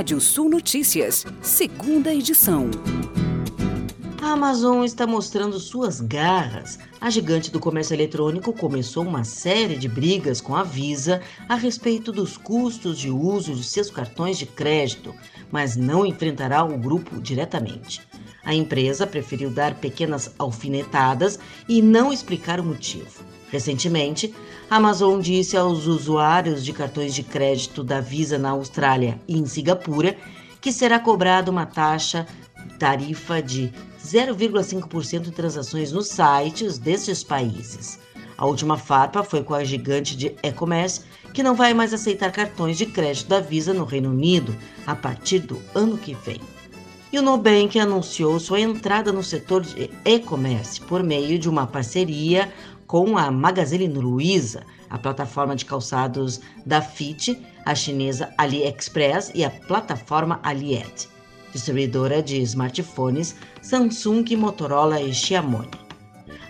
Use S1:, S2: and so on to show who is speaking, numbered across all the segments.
S1: Rádio Sul Notícias, segunda edição.
S2: A Amazon está mostrando suas garras. A gigante do comércio eletrônico começou uma série de brigas com a Visa a respeito dos custos de uso de seus cartões de crédito, mas não enfrentará o grupo diretamente. A empresa preferiu dar pequenas alfinetadas e não explicar o motivo. Recentemente, a Amazon disse aos usuários de cartões de crédito da Visa na Austrália e em Singapura que será cobrada uma taxa tarifa de 0,5% em transações nos sites destes países. A última farpa foi com a gigante de e-commerce, que não vai mais aceitar cartões de crédito da Visa no Reino Unido a partir do ano que vem. E o Nubank anunciou sua entrada no setor de e-commerce por meio de uma parceria com a Magazine Luiza, a plataforma de calçados da Fit, a chinesa AliExpress e a plataforma Aliet, distribuidora de smartphones Samsung, Motorola e Xiaomi.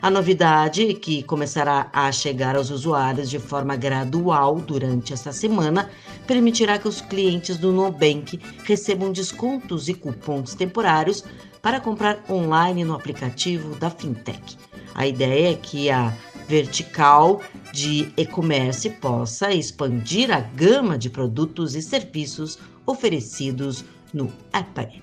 S2: A novidade, que começará a chegar aos usuários de forma gradual durante esta semana, permitirá que os clientes do Nubank recebam descontos e cupons temporários para comprar online no aplicativo da Fintech. A ideia é que a vertical de e-commerce possa expandir a gama de produtos e serviços oferecidos no app.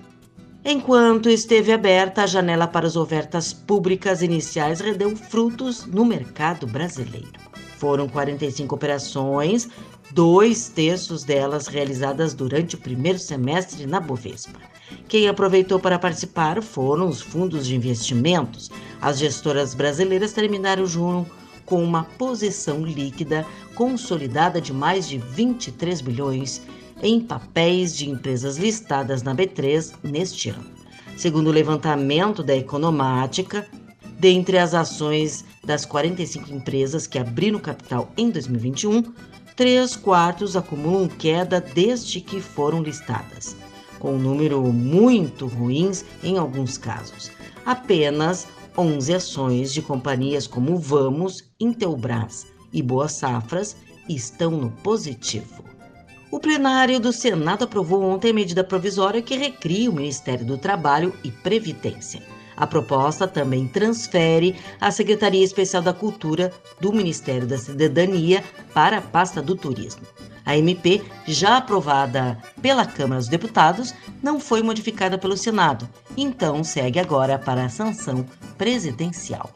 S2: Enquanto esteve aberta, a janela para as ofertas públicas iniciais rendeu frutos no mercado brasileiro. Foram 45 operações, dois terços delas realizadas durante o primeiro semestre na Bovespa. Quem aproveitou para participar foram os fundos de investimentos. As gestoras brasileiras terminaram junho com uma posição líquida consolidada de mais de 23 bilhões em papéis de empresas listadas na B3 neste ano. Segundo o levantamento da Economática, dentre as ações das 45 empresas que abriram capital em 2021, três quartos acumulam queda desde que foram listadas, com um número muito ruins em alguns casos. Apenas 11 ações de companhias como Vamos, Intelbras e Boas Safras estão no positivo. O plenário do Senado aprovou ontem a medida provisória que recria o Ministério do Trabalho e Previdência. A proposta também transfere a Secretaria Especial da Cultura do Ministério da Cidadania para a pasta do Turismo. A MP, já aprovada pela Câmara dos Deputados, não foi modificada pelo Senado, então segue agora para a sanção presidencial.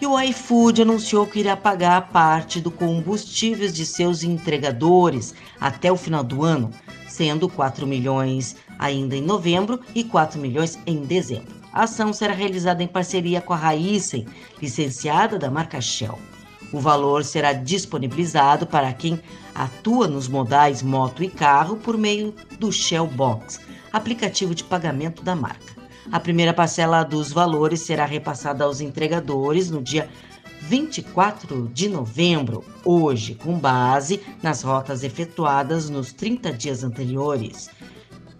S2: E o iFood anunciou que irá pagar parte do combustíveis de seus entregadores até o final do ano, sendo 4 milhões ainda em novembro e 4 milhões em dezembro. A ação será realizada em parceria com a Raizen, licenciada da marca Shell. O valor será disponibilizado para quem atua nos modais moto e carro por meio do Shell Box, aplicativo de pagamento da marca. A primeira parcela dos valores será repassada aos entregadores no dia 24 de novembro, hoje, com base nas rotas efetuadas nos 30 dias anteriores,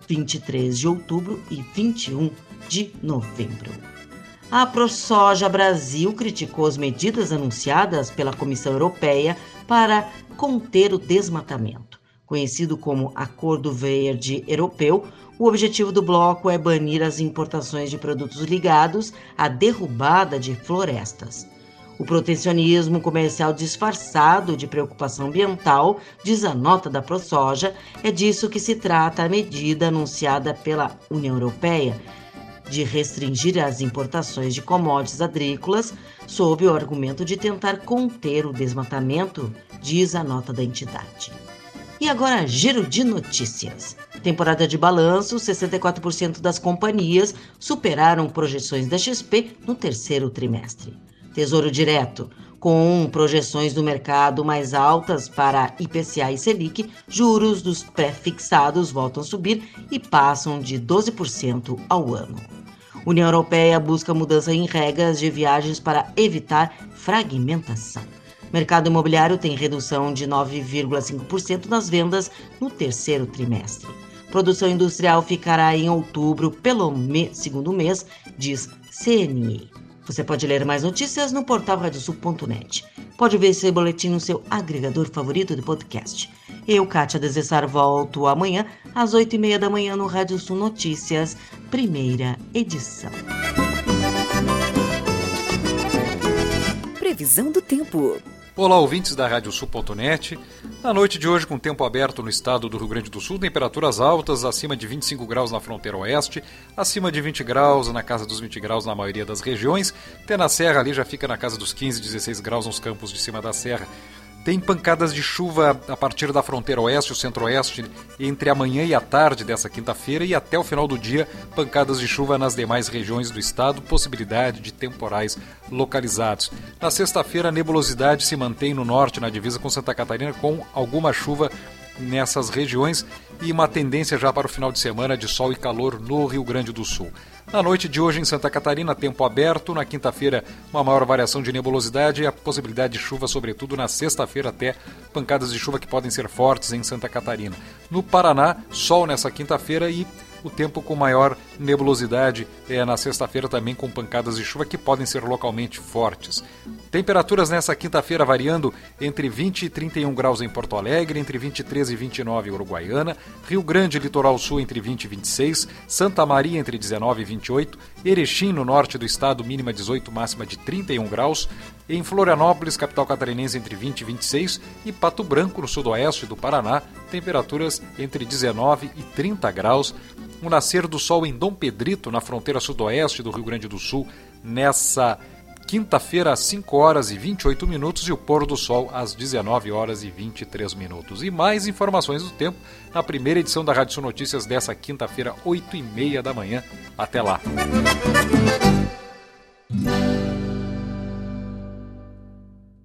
S2: 23 de outubro e 21 de novembro. A ProSoja Brasil criticou as medidas anunciadas pela Comissão Europeia para conter o desmatamento. Conhecido como Acordo Verde Europeu, o objetivo do bloco é banir as importações de produtos ligados à derrubada de florestas. O protecionismo comercial disfarçado de preocupação ambiental, diz a nota da ProSoja, é disso que se trata a medida anunciada pela União Europeia de restringir as importações de commodities agrícolas sob o argumento de tentar conter o desmatamento, diz a nota da entidade. E agora, giro de notícias. Temporada de balanço: 64% das companhias superaram projeções da XP no terceiro trimestre. Tesouro Direto: com projeções do mercado mais altas para IPCA e Selic, juros dos pré-fixados voltam a subir e passam de 12% ao ano. União Europeia busca mudança em regras de viagens para evitar fragmentação. Mercado imobiliário tem redução de 9,5% nas vendas no terceiro trimestre. Produção industrial ficará em outubro pelo me segundo mês, diz CNE. Você pode ler mais notícias no portal radiosul.net. Pode ver esse boletim no seu agregador favorito de podcast. Eu, Kátia Desessar, volto amanhã às oito e meia da manhã no Rádio Sul Notícias, primeira edição.
S1: Previsão do tempo.
S3: Olá, ouvintes da Radiosul.net. Na noite de hoje, com tempo aberto no estado do Rio Grande do Sul, temperaturas altas, acima de 25 graus na fronteira oeste, acima de 20 graus, na casa dos 20 graus na maioria das regiões. Até na serra ali já fica na casa dos 15, 16 graus nos campos de cima da serra. Tem pancadas de chuva a partir da fronteira oeste e centro-oeste entre amanhã e a tarde dessa quinta-feira e até o final do dia, pancadas de chuva nas demais regiões do estado, possibilidade de temporais localizados. Na sexta-feira, a nebulosidade se mantém no norte, na divisa com Santa Catarina, com alguma chuva nessas regiões e uma tendência já para o final de semana de sol e calor no Rio Grande do Sul. Na noite de hoje em Santa Catarina, tempo aberto. Na quinta-feira, uma maior variação de nebulosidade e a possibilidade de chuva, sobretudo na sexta-feira, até pancadas de chuva que podem ser fortes em Santa Catarina. No Paraná, sol nessa quinta-feira e o tempo com maior nebulosidade é na sexta-feira também com pancadas de chuva que podem ser localmente fortes. Temperaturas nessa quinta-feira variando entre 20 e 31 graus em Porto Alegre, entre 23 e 29 em Uruguaiana, Rio Grande, Litoral Sul entre 20 e 26, Santa Maria entre 19 e 28, Erechim no norte do estado mínima 18, máxima de 31 graus, em Florianópolis, capital catarinense entre 20 e 26 e Pato Branco no sudoeste do Paraná, temperaturas entre 19 e 30 graus o nascer do sol em Dom Pedrito, na fronteira sudoeste do Rio Grande do Sul, nessa quinta-feira às 5 horas e 28 minutos e o pôr do sol às 19 horas e 23 minutos. E mais informações do tempo na primeira edição da Rádio Sul Notícias dessa quinta-feira, 8 e meia da manhã. Até lá!